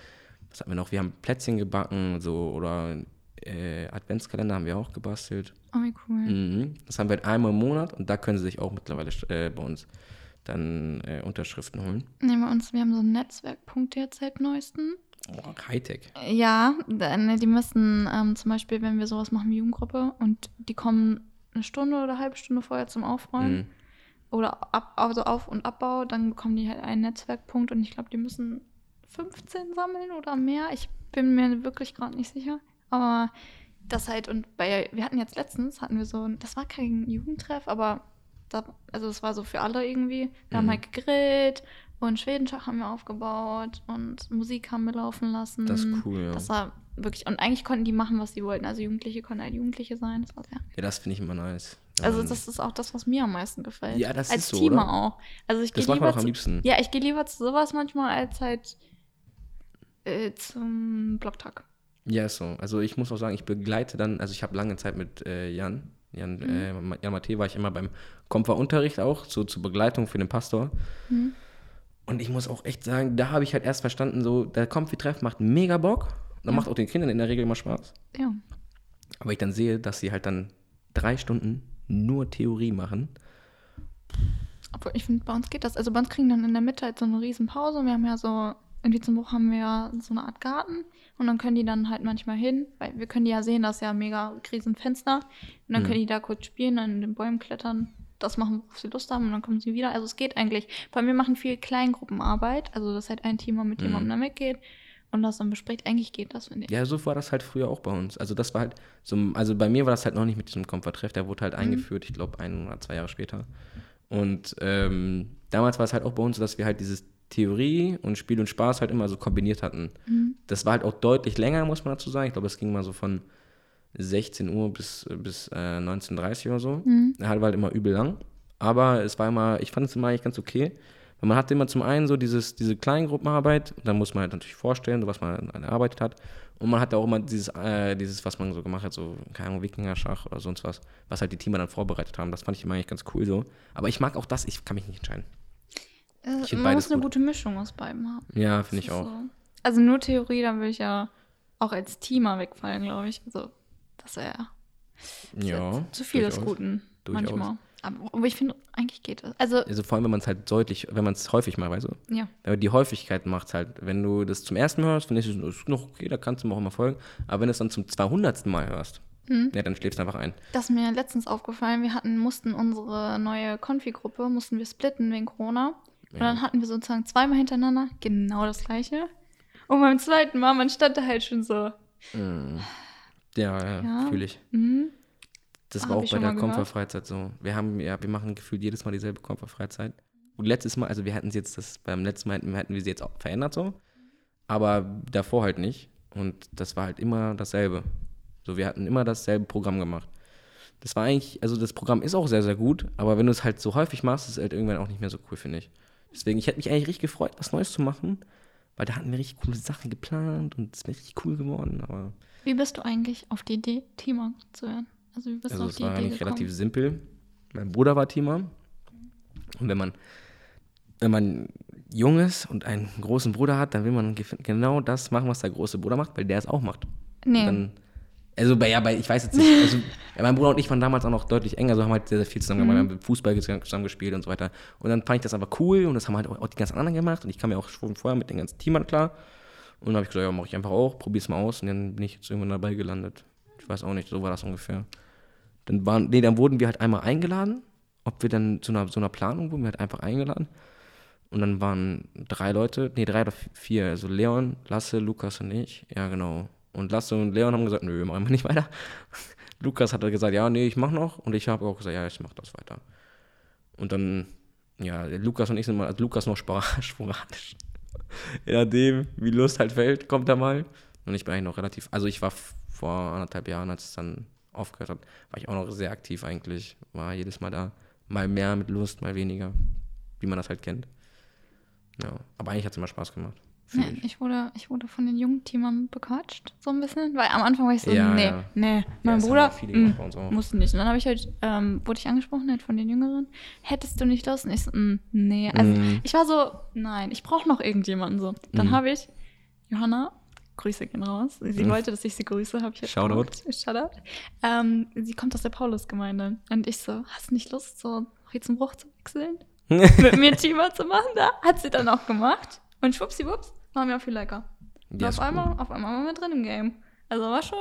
Was hatten wir noch? Wir haben Plätzchen gebacken, so oder äh, Adventskalender haben wir auch gebastelt. Oh, wie cool. Mhm. Das haben wir halt einmal im Monat und da können sie sich auch mittlerweile äh, bei uns dann äh, Unterschriften holen. Nee, bei uns, wir haben so einen Netzwerkpunkt jetzt seit neuestem. Oh, Hightech. Ja, die müssen ähm, zum Beispiel, wenn wir sowas machen wie Jugendgruppe und die kommen eine Stunde oder eine halbe Stunde vorher zum Aufräumen mhm. oder ab, also Auf- und Abbau, dann bekommen die halt einen Netzwerkpunkt und ich glaube, die müssen 15 sammeln oder mehr. Ich bin mir wirklich gerade nicht sicher. Aber das halt, und bei, wir hatten jetzt letztens, hatten wir so, das war kein Jugendtreff, aber da, also es war so für alle irgendwie. Wir mhm. haben halt gegrillt und Schwedenschach haben wir aufgebaut und Musik haben wir laufen lassen. Das ist cool, ja. Das war wirklich, und eigentlich konnten die machen, was sie wollten. Also Jugendliche konnten halt Jugendliche sein. Das war sehr. Ja, das finde ich immer nice. Also das ist auch das, was mir am meisten gefällt. Ja, das als ist so, Team oder? auch. Also ich Das macht man auch am liebsten. Ja, ich gehe lieber zu sowas manchmal als halt äh, zum Blocktag. Ja, ist so. Also ich muss auch sagen, ich begleite dann, also ich habe lange Zeit mit äh, Jan, Jan, Mhm. äh, Jan Mathe war ich immer beim Komfa-Unterricht auch, so zur Begleitung für den Pastor. Mhm. Und ich muss auch echt sagen, da habe ich halt erst verstanden, so, der Komfi-Treff macht mega Bock. Und macht auch den Kindern in der Regel immer Spaß. Ja. Aber ich dann sehe, dass sie halt dann drei Stunden nur Theorie machen. Obwohl, ich finde, bei uns geht das. Also bei uns kriegen dann in der Mitte halt so eine riesen Pause. Wir haben ja so, in Dietzenbruch haben wir ja so eine Art Garten. Und dann können die dann halt manchmal hin, weil wir können die ja sehen, das ist ja mega riesen Fenster. Und dann können die da kurz spielen, dann in den Bäumen klettern, das machen, worauf sie Lust haben und dann kommen sie wieder. Also es geht eigentlich. Allem wir machen viel Kleingruppenarbeit. Also das ist halt ein Team, mal mit jemandem dann weggeht und das dann bespricht. Eigentlich geht das, finde ich. Ja, so war das halt früher auch bei uns. Also das war halt so, also bei mir war das halt noch nicht mit diesem Komforttreff, der wurde halt eingeführt, ich glaube ein oder zwei Jahre später. Und ähm, damals war es halt auch bei uns so, dass wir halt dieses Theorie und Spiel und Spaß halt immer so kombiniert hatten. Das war halt auch deutlich länger, muss man dazu sagen. Ich glaube, das ging mal so von 16 Uhr bis, bis äh, 19.30 Uhr oder so. Er halt war halt immer übel lang. Aber es war immer, ich fand es immer eigentlich ganz okay. Weil man hatte immer zum einen so dieses, diese Kleingruppenarbeit, dann muss man halt natürlich vorstellen, so was man erarbeitet hat. Und man hatte auch immer dieses, äh, dieses, was man so gemacht hat, so, keine Ahnung, Wikinger-Schach oder sonst was, was halt die Teamer dann vorbereitet haben. Das fand ich immer eigentlich ganz cool so. Aber ich mag auch das, ich kann mich nicht entscheiden. Find man muss eine gut. gute Mischung aus beiden haben. Ja, finde ich auch. So. Also nur Theorie, dann würde ich ja auch als Teamer wegfallen, glaube ich. Also das wäre Ja. zu viel des. Guten Durchaus. manchmal. Aber, aber ich finde, eigentlich geht das. Also, Also vor allem, wenn man es halt deutlich, wenn man es häufig mal, weißt du? ja. Aber die Häufigkeit macht halt, wenn du das zum ersten Mal hörst, findest du, das ist noch okay, da kannst du mir auch immer folgen. Aber wenn du es dann zum 200. Mal hörst, ja, dann schläfst du einfach ein. Das ist mir letztens aufgefallen. Wir hatten, mussten unsere neue Konfi-Gruppe, mussten wir splitten wegen Corona. Und dann hatten wir sozusagen zweimal hintereinander genau das gleiche. Und beim zweiten Mal, man stand da halt schon so. Ja, ja, Ja. fühle ich. Mhm. Das Ah, war auch bei der. Komfa-Freizeit so. Wir haben, ja, wir machen gefühlt jedes Mal dieselbe Komfa-Freizeit. Und letztes Mal, also wir hatten sie jetzt, das, beim letzten Mal hätten wir sie jetzt auch verändert so. Aber davor halt nicht. Und das war halt immer dasselbe. So, wir hatten immer dasselbe Programm gemacht. Das war eigentlich, also das Programm ist auch sehr, sehr gut, aber wenn du es halt so häufig machst, ist es halt irgendwann auch nicht mehr so cool, finde ich. Deswegen, ich hätte mich eigentlich richtig gefreut, was Neues zu machen, weil da hatten wir richtig coole Sachen geplant und es wäre richtig cool geworden, aber Wie bist du eigentlich auf die Idee, Teamer zu werden? Also, wie bist Also du auf es die war Idee eigentlich gekommen? relativ simpel. Mein Bruder war Teamer. Und wenn man, wenn man jung ist und einen großen Bruder hat, dann will man genau das machen, was der große Bruder macht, weil der es auch macht. Nee. Dann, also bei, ja, bei, ich weiß jetzt nicht, also ja, mein Bruder und ich waren damals auch noch deutlich enger, also haben halt sehr, sehr viel zusammen gemacht, wir haben Fußball zusammen gespielt und so weiter. Und dann fand ich das einfach cool und das haben halt auch, auch die ganzen anderen gemacht und ich kam ja auch schon vorher mit den ganzen Teamern klar. Und dann habe ich gesagt, ja, mache ich einfach auch, probier's mal aus und dann bin ich jetzt irgendwann dabei gelandet. Ich weiß auch nicht, so war das ungefähr. Dann waren, nee, dann wurden wir halt einmal eingeladen, ob wir dann zu einer, so einer Planung wurden wir halt einfach eingeladen. Und dann waren drei Leute, nee, drei oder vier, also Leon, Lasse, Lukas und ich. Ja, genau. Und Lasse und Leon haben gesagt, nö, machen wir nicht weiter. Lukas hat gesagt, ja, nee, ich mach noch. Und ich habe auch gesagt, ja, ich mach das weiter. Und dann, ja, Lukas und ich sind mal, also Lukas noch spora- sporadisch. Je nachdem, wie Lust halt fällt, kommt er mal. Und ich bin eigentlich noch relativ, also ich war vor anderthalb Jahren, als es dann aufgehört hat, war ich auch noch sehr aktiv eigentlich. War jedes Mal da. Mal mehr mit Lust, mal weniger. Wie man das halt kennt. Ja, aber eigentlich hat es immer Spaß gemacht. Nee, ich. ich wurde, ich wurde von den jungen Teamern bequatscht, so ein bisschen. Weil am Anfang war ich so, Ja, nee, ja. nee, mein das haben Bruder gemacht mm, musste nicht. Und dann habe ich halt, ähm, wurde ich angesprochen halt von den Jüngeren, hättest du nicht Lust? Und ich so, mm, nee. Also Mhm. ich war so, nein, ich brauche noch irgendjemanden so. Dann habe ich Johanna, Grüße gehen raus. Sie wollte, dass ich sie grüße, habe ich jetzt. Shoutout. gemacht. Shoutout. Ähm, sie kommt aus der Paulusgemeinde. Und ich so, hast du nicht Lust, so Riesenbruch zu wechseln? mit mir Teamer zu machen da. Hat sie dann auch gemacht. Und schwuppsiwupps, waren wir auch viel lecker. Ja, auf cool. einmal, auf einmal waren wir drin im Game. Also war schon.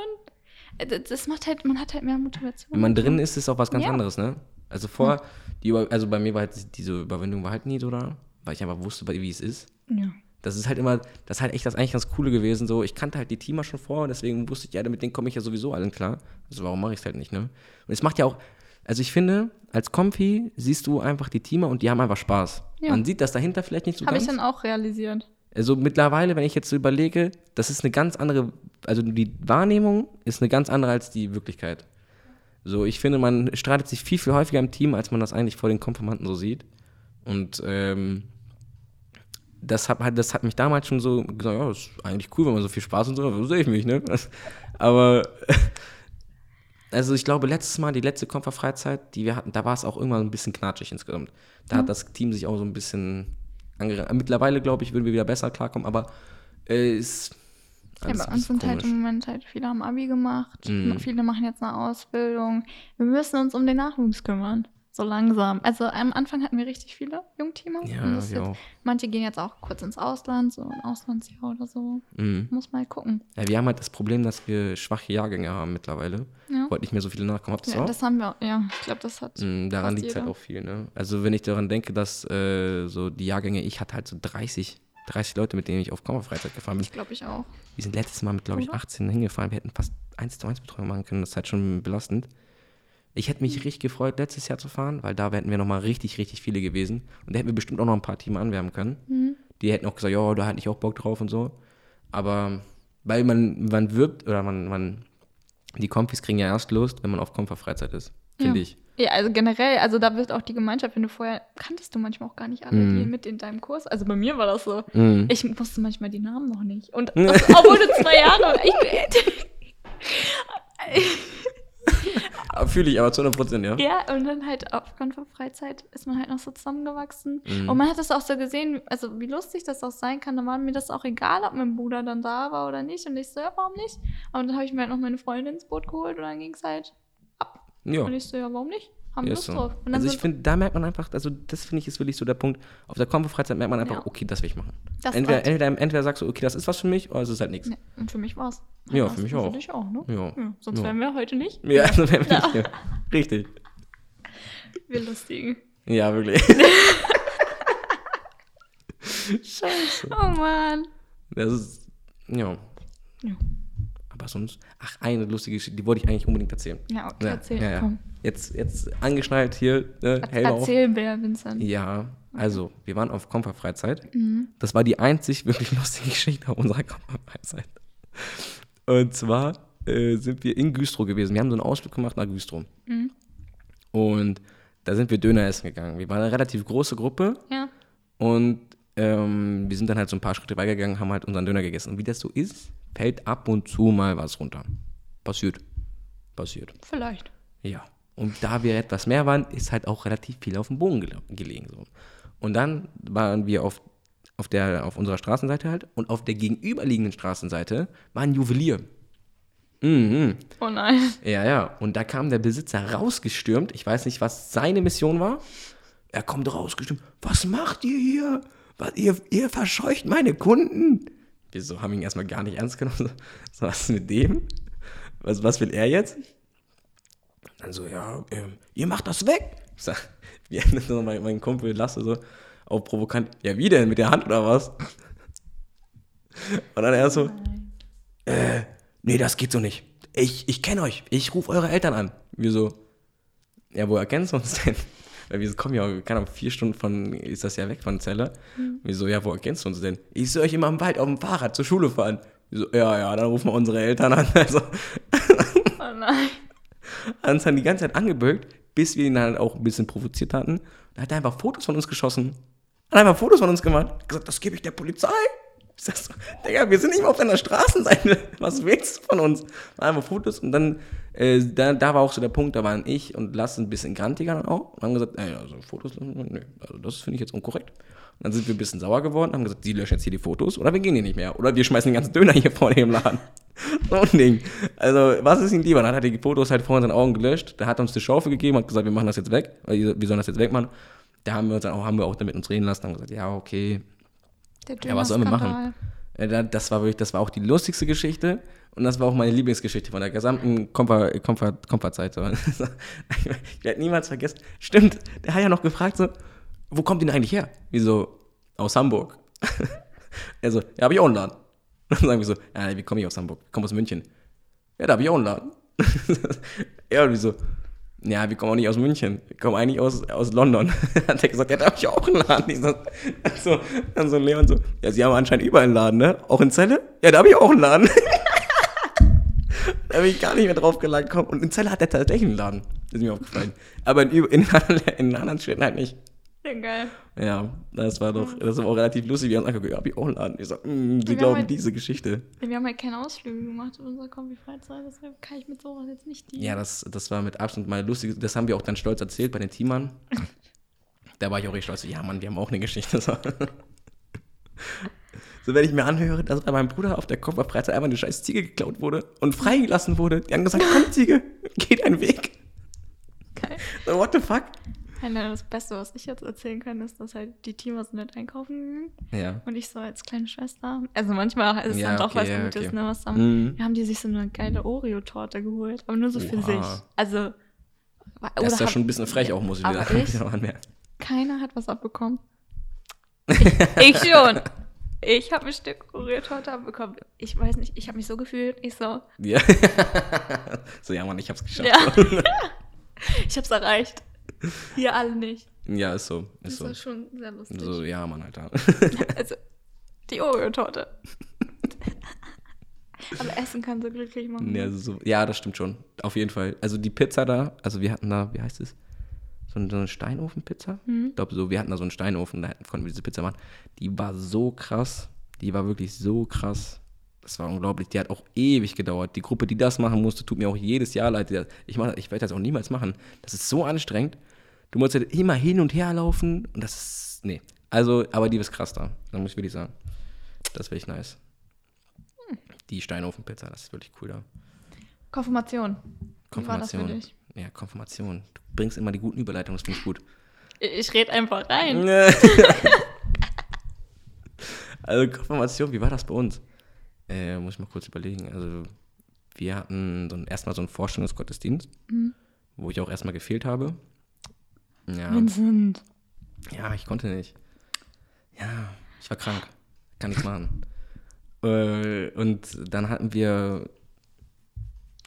äh, Das das macht halt, man hat halt mehr Motivation. Wenn man drin ist, ist auch was ganz Ja. anderes, ne? Also vor, die Über also bei mir war halt diese Überwindung war halt nie so da, weil ich einfach wusste, wie es ist. Ja. Das ist halt immer, das ist halt echt das eigentlich ganz Coole gewesen. So, ich kannte halt die Teamer schon vor, deswegen wusste ich, ja, mit denen komme ich ja sowieso allen klar. Also warum mache ich es halt nicht, ne? Und es macht ja auch, also ich finde, als Comfy siehst du einfach die Teamer und die haben einfach Spaß. Ja. Man sieht das dahinter vielleicht nicht so Habe ich dann auch realisiert. Also mittlerweile, wenn ich jetzt so überlege, das ist eine ganz andere also die Wahrnehmung ist eine ganz andere als die Wirklichkeit. So, ich finde, man streitet sich viel, viel häufiger im Team, als man das eigentlich vor den Konformanten so sieht. Und ähm, das, hat, das hat mich damals schon so gesagt, ja, das ist eigentlich cool, wenn man so viel Spaß und so, so sehe ich mich, ne? Aber also ich glaube, letztes Mal, die letzte Konferfreizeit, die wir hatten, da war es auch irgendwann ein bisschen knatschig insgesamt. Da mhm. hat das Team sich auch so ein bisschen angerannt. Mittlerweile, glaube ich, würden wir wieder besser klarkommen, aber äh, ist. Ja, bei uns sind halt im Moment halt viele am Abi gemacht. Mhm. Viele machen jetzt eine Ausbildung. Wir müssen uns um den Nachwuchs kümmern so langsam. Also am Anfang hatten wir richtig viele Jungteamer. Ja, jetzt, manche gehen jetzt auch kurz ins Ausland, so ein Auslandsjahr oder so. Mhm. Muss mal gucken. Ja, wir haben halt das Problem, dass wir schwache Jahrgänge haben mittlerweile. Ja. Wollt nicht mehr so viele nachkommen. Habt ihr ja, auch? das haben wir, ja. Ich glaube, das hat. Mhm, daran liegt es halt auch viel, ne? Also wenn ich daran denke, dass äh, so die Jahrgänge, ich hatte halt so 30 30 Leute, mit denen ich auf Kammerfreizeit gefahren bin. Ich glaube ich auch. Wir sind letztes Mal mit, glaube ich, 18 hingefahren. Wir hätten fast 1 zu 1 Betreuung machen können. Das ist halt schon belastend. Ich hätte mich richtig gefreut, letztes Jahr zu fahren, weil da wären wir nochmal richtig, richtig viele gewesen. Und da hätten wir bestimmt auch noch ein paar Team anwärmen können. Mhm. Die hätten auch gesagt, ja, da hätte ich auch Bock drauf und so. Aber weil man, man wirbt oder man, man, die Kompis kriegen ja erst Lust, wenn man auf Komfa-Freizeit ist, finde ja. ich. Ja, also generell, also da wird auch die Gemeinschaft, wenn du vorher, kanntest du manchmal auch gar nicht alle, mm. die mit in deinem Kurs, also bei mir war das so, mm. ich wusste manchmal die Namen noch nicht. Und obwohl du zwei Jahre, ich, Fühle ich aber zu 100 Prozent, ja. Ja, und dann halt auf Freizeit ist man halt noch so zusammengewachsen. Mhm. Und man hat das auch so gesehen, also wie lustig das auch sein kann. Da war mir das auch egal, ob mein Bruder dann da war oder nicht. Und ich so, ja, warum nicht? Und dann habe ich mir halt noch meine Freundin ins Boot geholt und dann ging es halt ab. Ja. Und ich so, ja, warum nicht? Haben ja, Lust so. drauf. also ich finde, da merkt man einfach, also das finde ich ist wirklich so der Punkt. Auf der Kombo-Freizeit merkt man einfach, ja. okay, das will ich machen. Das entweder, entweder, entweder sagst du, okay, das ist was für mich, oder es ist halt nichts. Ja, und für mich war es. Ja, für mich auch. Für dich auch, ne? Ja. ja sonst wären wir heute nicht. Ja, sonst wären wir nicht hier. Richtig. Wir lustigen. Ja, wirklich. Scheiße. Oh Mann. Das ist, ja. Ja. Aber sonst, ach, eine lustige Geschichte, die wollte ich eigentlich unbedingt erzählen. Ja, okay, erzähl, ja, komm jetzt, jetzt angeschnallt hier. Ne, Erzähl mehr, Vincent. Ja, also, wir waren auf Kompa-Freizeit. Mhm. Das war die einzig wirklich lustige Geschichte auf unserer Kompa-Freizeit. Und zwar äh, sind wir in Güstrow gewesen. Wir haben so einen Ausflug gemacht nach Güstrow. Mhm. Und da sind wir Döner essen gegangen. Wir waren eine relativ große Gruppe. Ja. Und ähm, wir sind dann halt so ein paar Schritte weitergegangen, haben halt unseren Döner gegessen. Und wie das so ist, fällt ab und zu mal was runter. Passiert. Passiert. Vielleicht. Ja. Und da wir etwas mehr waren, ist halt auch relativ viel auf dem Boden gelegen. So. Und dann waren wir auf, auf, der, auf unserer Straßenseite halt und auf der gegenüberliegenden Straßenseite war ein Juwelier. Mhm. Oh nein. Ja, ja. Und da kam der Besitzer rausgestürmt. Ich weiß nicht, was seine Mission war. Er kommt rausgestürmt. Was macht ihr hier? Was, ihr, ihr verscheucht meine Kunden. Wir so haben ihn erstmal gar nicht ernst genommen. So, was ist mit dem? Was, was will er jetzt? Dann so, ja, ähm, ihr macht das weg. Ich sag, wie mein, mein Kumpel Lasse so auch provokant, ja, wie denn? Mit der Hand oder was? Und dann er so, äh, nee, das geht so nicht. Ich, ich kenne euch. Ich rufe eure Eltern an. Wir so, ja, woher kennst du uns denn? Weil wir kommen ja, keine Ahnung, vier Stunden von, ist das ja weg von Zeller. Mhm. Wir so, ja, woher kennst du uns denn? Ich soll euch immer im Wald auf dem Fahrrad zur Schule fahren. Wir so, ja, ja, dann rufen wir unsere Eltern an. Also, oh nein hat uns dann die ganze Zeit angebölkt, bis wir ihn dann auch ein bisschen provoziert hatten. Da hat er einfach Fotos von uns geschossen. Hat einfach Fotos von uns gemacht. Hat gesagt, das gebe ich der Polizei. Ich sag so, Digga, wir sind nicht mal auf deiner Straßenseite. Was willst du von uns? Einfach Fotos und dann, äh, da, da war auch so der Punkt, da waren ich und Lass ein bisschen grantiger dann auch und haben gesagt, ey, also Fotos, nö, also das finde ich jetzt unkorrekt. Und dann sind wir ein bisschen sauer geworden, haben gesagt, sie löschen jetzt hier die Fotos oder wir gehen hier nicht mehr. Oder wir schmeißen den ganzen Döner hier vor dem Laden. so ein Ding. Also, was ist ihm lieber? Dann hat er die Fotos halt vor unseren Augen gelöscht. Der hat uns die Schaufel gegeben, hat gesagt, wir machen das jetzt weg. Wir sollen das jetzt wegmachen. Da haben wir uns dann auch, haben wir auch damit uns reden lassen, haben gesagt, ja, okay. ja, was sollen wir machen? Das war wirklich, das war auch die lustigste Geschichte. Und das war auch meine Lieblingsgeschichte von der gesamten Komfortzeit. ich werde niemals vergessen. Stimmt, der hat ja noch gefragt so, wo kommt ihr eigentlich her? Wieso? Aus Hamburg. er so, ja, habe ich auch einen Laden. Dann sagen wir so, ja, wie komme ich aus Hamburg? Ich komme aus München. Ja, da habe ich auch einen Laden. ja, und wieso? Ja, wir kommen auch nicht aus München. Wir kommen eigentlich aus, aus London. hat er gesagt, ja, da habe ich auch einen Laden. Ich so, so, dann so Leon so, ja, sie haben anscheinend überall einen Laden, ne? Auch in Celle? Ja, da habe ich auch einen Laden. da bin ich gar nicht mehr drauf gelangt. Und in Zelle hat der tatsächlich einen Laden. Ist mir aufgefallen. Aber in, in, in anderen Städten halt nicht. Ja, geil. Ja, das war doch, das war auch relativ lustig. Wir haben einfach gesagt, ja, ich auch Laden. Ich so, mm, sie glauben halt, diese Geschichte. Wir haben halt keine Ausflüge gemacht in unserer Kombi-Freizeit, deshalb kann ich mit sowas jetzt nicht dienen. Ja, das, das war mit Abstand mal lustig. Das haben wir auch dann stolz erzählt bei den Teamern. da war ich auch richtig stolz. Ja, Mann, wir haben auch eine Geschichte. So. So, wenn ich mir anhöre, dass bei meinem Bruder auf der Kofferfreizeit einfach eine scheiß Ziege geklaut wurde und freigelassen wurde. Die haben gesagt, komm Ziege, geh deinen Weg. Geil. So, what the fuck? Das Beste, was ich jetzt erzählen kann, ist, dass halt die Teamer sind nicht einkaufen gegangen. Ja. Und ich so als kleine Schwester. Also manchmal ist es ja, dann doch okay, was Gutes, okay. ne? Was dann, mhm. Wir haben die sich so eine geile Oreo-Torte geholt, aber nur so für sich. Also. Das ist ja schon ein bisschen frech auch, muss ich wieder anmerken. Keiner hat was abbekommen. Ich, ich schon. Ich habe ein Stück Oreo-Torte abbekommen. Ich weiß nicht, ich habe mich so gefühlt. Ich so. Ja. so, ja, Mann, ich hab's geschafft. Ja. ich hab's erreicht. Hier alle nicht. Ja, ist so. Ist das so. ist schon sehr lustig. So, ja, Mann, Alter. also, die Oreo-Torte. Aber Essen kann so glücklich machen. Ja, so, ja, das stimmt schon. Auf jeden Fall. Also die Pizza da, also wir hatten da, wie heißt es? so eine Steinofenpizza. Mhm. Ich glaube, so, wir hatten da so einen Steinofen, da konnten wir diese Pizza machen. Die war so krass. Die war wirklich so krass. Das war unglaublich. Die hat auch ewig gedauert. Die Gruppe, die das machen musste, tut mir auch jedes Jahr leid. Ich, mach, ich werde das auch niemals machen. Das ist so anstrengend. Du musst halt immer hin und her laufen. Und das ist. Nee. Also, aber die ist krass da. Da muss ich wirklich sagen. Das ist wirklich nice. Hm. Die Steinofenpizza, das ist wirklich cool da. Konfirmation. Konfirmation. Wie war das für dich? Ja, Konfirmation. Du bringst immer die guten Überleitungen, das finde ich gut. Ich rede einfach rein. also Konfirmation, wie war das bei uns? Äh, muss ich mal kurz überlegen. Also wir hatten so ein, erstmal so einen Vorstellungsgottesdienst, mhm. wo ich auch erstmal gefehlt habe. Ja. Vincent. Ja, ich konnte nicht. Ja, ich war krank. Kann nichts machen. Äh, und dann hatten wir,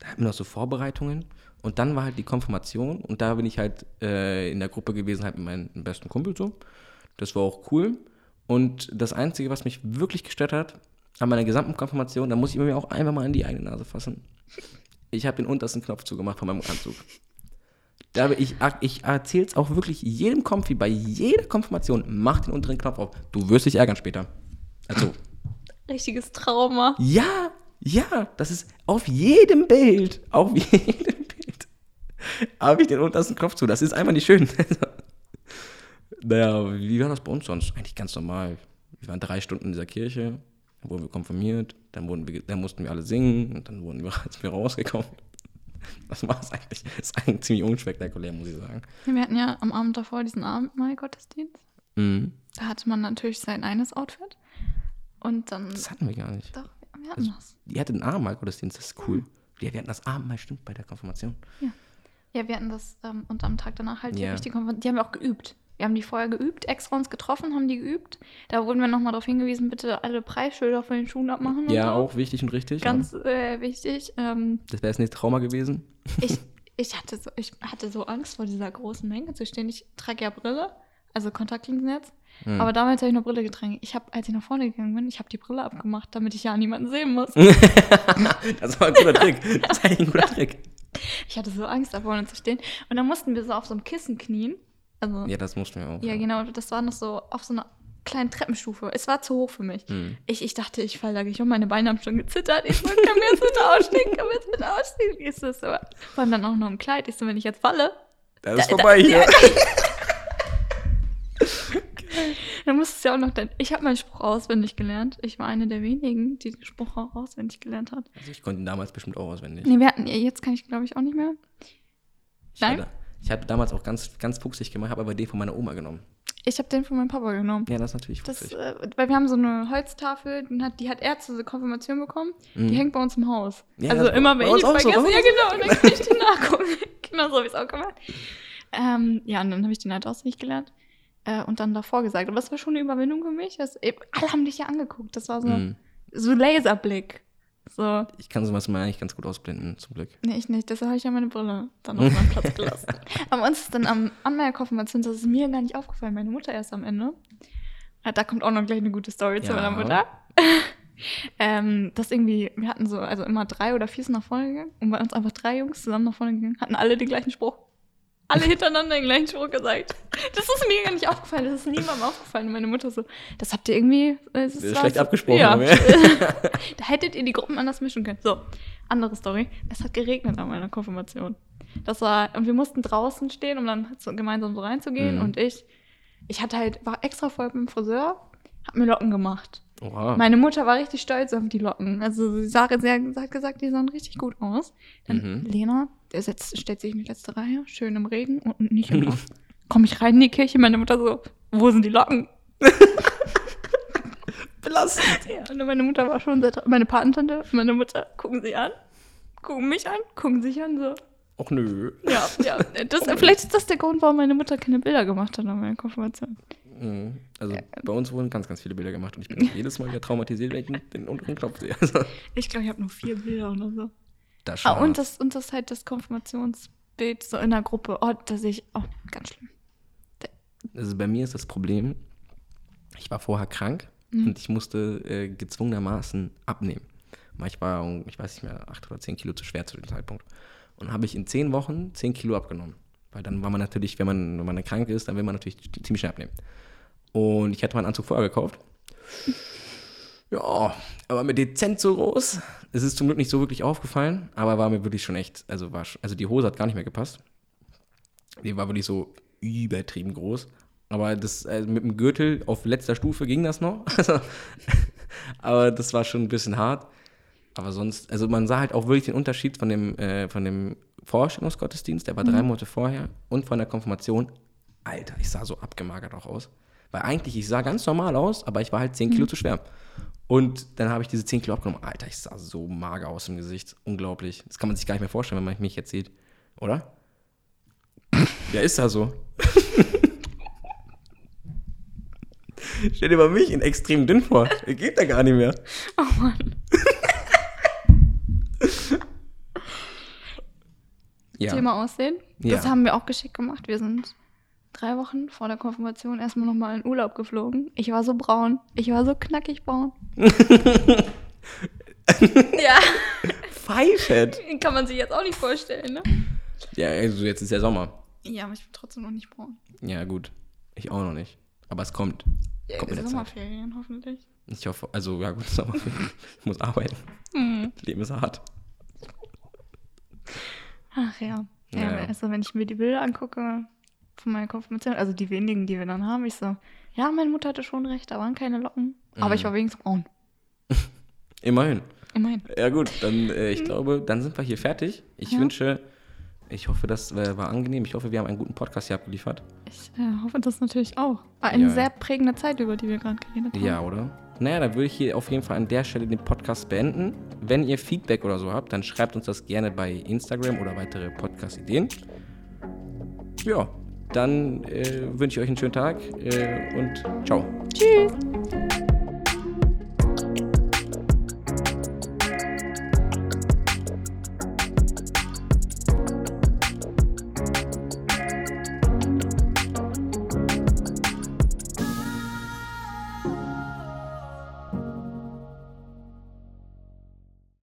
hatten wir noch so Vorbereitungen und dann war halt die Konfirmation und da bin ich halt äh, in der Gruppe gewesen, halt mit meinem besten Kumpel so. Das war auch cool. Und das Einzige, was mich wirklich gestört hat, an meiner gesamten Konfirmation, da muss ich mir auch einfach mal in die eigene Nase fassen. Ich habe den untersten Knopf zugemacht von meinem Anzug. Da ich, ich erzähle es auch wirklich jedem Konfi, bei jeder Konfirmation, mach den unteren Knopf auf. Du wirst dich ärgern später. Also. Richtiges Trauma. Ja, ja, das ist auf jedem Bild, auf jedem habe ich den untersten Kopf zu. Das ist einfach nicht schön. naja, wie war das bei uns sonst? Eigentlich ganz normal. Wir waren drei Stunden in dieser Kirche, dann wurden wir konfirmiert, dann, wurden wir, dann mussten wir alle singen und dann wurden wir, wir rausgekommen. Das war es eigentlich. Das ist eigentlich ziemlich unspektakulär, muss ich sagen. Wir hatten ja am Abend davor diesen Abendmahl-Gottesdienst. Mhm. Da hatte man natürlich sein eines Outfit. Und dann. Das hatten wir gar nicht. Doch, wir hatten also, das. Die hatte einen Abendmahl-Gottesdienst, das ist cool. Ja. wir hatten das Abendmahl, stimmt, bei der Konfirmation. Ja. Ja, wir hatten das ähm, und am Tag danach halt die richtige Konferenz. Die haben wir auch geübt. Wir haben die vorher geübt, extra uns getroffen, haben die geübt. Da wurden wir nochmal darauf hingewiesen, bitte alle Preisschilder von den Schuhen abmachen. Ja, so. auch wichtig und richtig. Ganz äh, wichtig. Ähm, das wäre das nächste Trauma gewesen. Ich, ich, hatte so, ich hatte so Angst vor dieser großen Menge zu stehen. Ich trage ja Brille, also Kontaktlinsen jetzt. Hm. Aber damals habe ich noch Brille getragen. Ich habe, als ich nach vorne gegangen bin, ich habe die Brille abgemacht, damit ich ja niemanden sehen muss. das war ein guter Trick. Das war ein guter Trick. Ich hatte so Angst, da vorne zu stehen. Und dann mussten wir so auf so einem Kissen knien. Also, ja, das mussten wir auch. Ja, ja, genau. Das war noch so auf so einer kleinen Treppenstufe. Es war zu hoch für mich. Hm. Ich, ich dachte, ich falle da gleich um. Meine Beine haben schon gezittert. Ich so, mir jetzt bitte aussteigen? Kann mir jetzt bitte aussteigen? Ich so, so. Vor allem dann auch noch im Kleid. Ich so, wenn ich jetzt falle. Das ist da, vorbei da, hier. Ja. Dann musstest du ja auch noch dein. Ich habe meinen Spruch auswendig gelernt. Ich war eine der wenigen, die den Spruch auch auswendig gelernt hat. Also ich konnte ihn damals bestimmt auch auswendig. Nee, wir hatten, jetzt kann ich glaube ich auch nicht mehr. Nein? Hatte, ich habe damals auch ganz, ganz fuchsig gemacht, habe aber den von meiner Oma genommen. Ich habe den von meinem Papa genommen. Ja, das ist natürlich fuchsig. Das, äh, weil wir haben so eine Holztafel, die hat, die hat er zur Konfirmation bekommen. Mhm. Die hängt bei uns im Haus. Ja, also immer, wenn ich vergesse, so, ja genau, und dann kann ich den nachgucken. genau so habe ich es auch gemacht. Ähm, ja, und dann habe ich den halt auswendig gelernt äh, und dann davor gesagt. Aber das war schon eine Überwindung für mich. Das, alle haben dich ja angeguckt. Das war so, mm. so Laserblick. So. Ich kann sowas mal eigentlich ganz gut ausblenden, zum Glück. Nee, ich nicht. Deshalb habe ich ja meine Brille dann auf meinen Platz gelassen. Aber uns ist dann am Anmerkkonfirmation, das ist mir gar nicht aufgefallen, meine Mutter erst am Ende. Da kommt auch noch gleich eine gute Story ja. zu meiner Mutter. ähm, das irgendwie, wir hatten so, also immer drei oder vier sind nach vorne gegangen und bei uns einfach drei Jungs zusammen nach vorne gegangen, hatten alle den gleichen Spruch. Alle hintereinander den gleichen Spruch gesagt. Das ist mir gar nicht aufgefallen, das ist niemandem aufgefallen. Meine Mutter so, das habt ihr irgendwie. Das ist schlecht abgesprochen. Ja. da hättet ihr die Gruppen anders mischen können. So, andere Story. Es hat geregnet an meiner Konfirmation. Das war, und wir mussten draußen stehen, um dann so gemeinsam so reinzugehen. Mhm. Und ich, ich hatte halt, war extra voll beim Friseur, hab mir Locken gemacht. Oha. Meine Mutter war richtig stolz auf die Locken. Also sie, sah, sie hat gesagt, die sahen richtig gut aus. Dann mhm. Lena, der setzt, stellt sich in die letzte Reihe, schön im Regen und nicht im Loch. Komme ich rein in die Kirche, meine Mutter so, wo sind die Locken? Belastend. Ja, und meine Mutter war schon seit, meine Patentante, meine Mutter gucken sie an, gucken mich an, gucken sich an, so. Och nö. Ja, ja. Das, vielleicht ist das der Grund, warum meine Mutter keine Bilder gemacht hat an meiner Konfirmation. Mhm. Also ja. bei uns wurden ganz, ganz viele Bilder gemacht und ich bin jedes Mal wieder traumatisiert, wenn ich den unteren Knopf sehe. Also. Ich glaube, ich habe nur vier Bilder oder so. Das ah, und das und das halt das Konfirmationsbild so in der Gruppe. Oh, da sehe ich, oh, ganz schlimm. Also bei mir ist das Problem, ich war vorher krank mhm. und ich musste äh, gezwungenermaßen abnehmen. Ich war, ich weiß nicht mehr, acht oder zehn Kilo zu schwer zu dem Zeitpunkt. Und habe ich in zehn Wochen zehn Kilo abgenommen. Weil dann war man natürlich, wenn man, wenn man krank ist, dann will man natürlich ziemlich schnell abnehmen. Und ich hatte meinen Anzug vorher gekauft. Ja, aber mir dezent so groß. Es ist zum Glück nicht so wirklich aufgefallen, aber war mir wirklich schon echt, also war also die Hose hat gar nicht mehr gepasst. Die war wirklich so übertrieben groß. Aber das also mit dem Gürtel auf letzter Stufe ging das noch. aber das war schon ein bisschen hart. Aber sonst, also man sah halt auch wirklich den Unterschied von dem, äh, von dem Vorstellungsgottesdienst, der war mhm. drei Monate vorher, und von der Konfirmation. Alter, ich sah so abgemagert auch aus. Weil eigentlich, ich sah ganz normal aus, aber ich war halt 10 Kilo mhm. zu schwer. Und dann habe ich diese 10 Kilo abgenommen. Alter, ich sah so mager aus im Gesicht. Unglaublich. Das kann man sich gar nicht mehr vorstellen, wenn man mich jetzt sieht. Oder? ja, ist da so. Stell dir mal mich in extrem dünn vor. Geht da gar nicht mehr. Oh Mann. ja. Thema Aussehen. Das ja. haben wir auch geschickt gemacht. Wir sind drei Wochen vor der Konfirmation erstmal nochmal in Urlaub geflogen. Ich war so braun. Ich war so knackig braun. ja. Pfeifett. Kann man sich jetzt auch nicht vorstellen, ne? Ja, also jetzt ist ja Sommer. Ja, aber ich bin trotzdem noch nicht braun. Ja, gut. Ich auch noch nicht. Aber es kommt. Ja, kommt Sommerferien hoffentlich. Ich hoffe, also ja gut, Sommerferien. ich muss arbeiten. Mhm. Leben ist hart. Ach ja. ja. ja. Also wenn ich mir die Bilder angucke, von meiner Konfirmation, also die wenigen, die wir dann haben, ich so, ja, meine Mutter hatte schon recht, da waren keine Locken, aber mhm. ich war wenigstens braun. Immerhin. Immerhin. Ja gut, dann äh, ich glaube, dann sind wir hier fertig. Ich ja. wünsche, ich hoffe, das äh, war angenehm. Ich hoffe, wir haben einen guten Podcast hier abgeliefert. Ich äh, hoffe das natürlich auch. War eine ja. sehr prägende Zeit, über die wir gerade geredet haben. Ja, oder? Naja, dann würde ich hier auf jeden Fall an der Stelle den Podcast beenden. Wenn ihr Feedback oder so habt, dann schreibt uns das gerne bei Instagram oder weitere Podcast-Ideen. Ja, dann äh, wünsche ich euch einen schönen Tag äh, und ciao. Tschüss.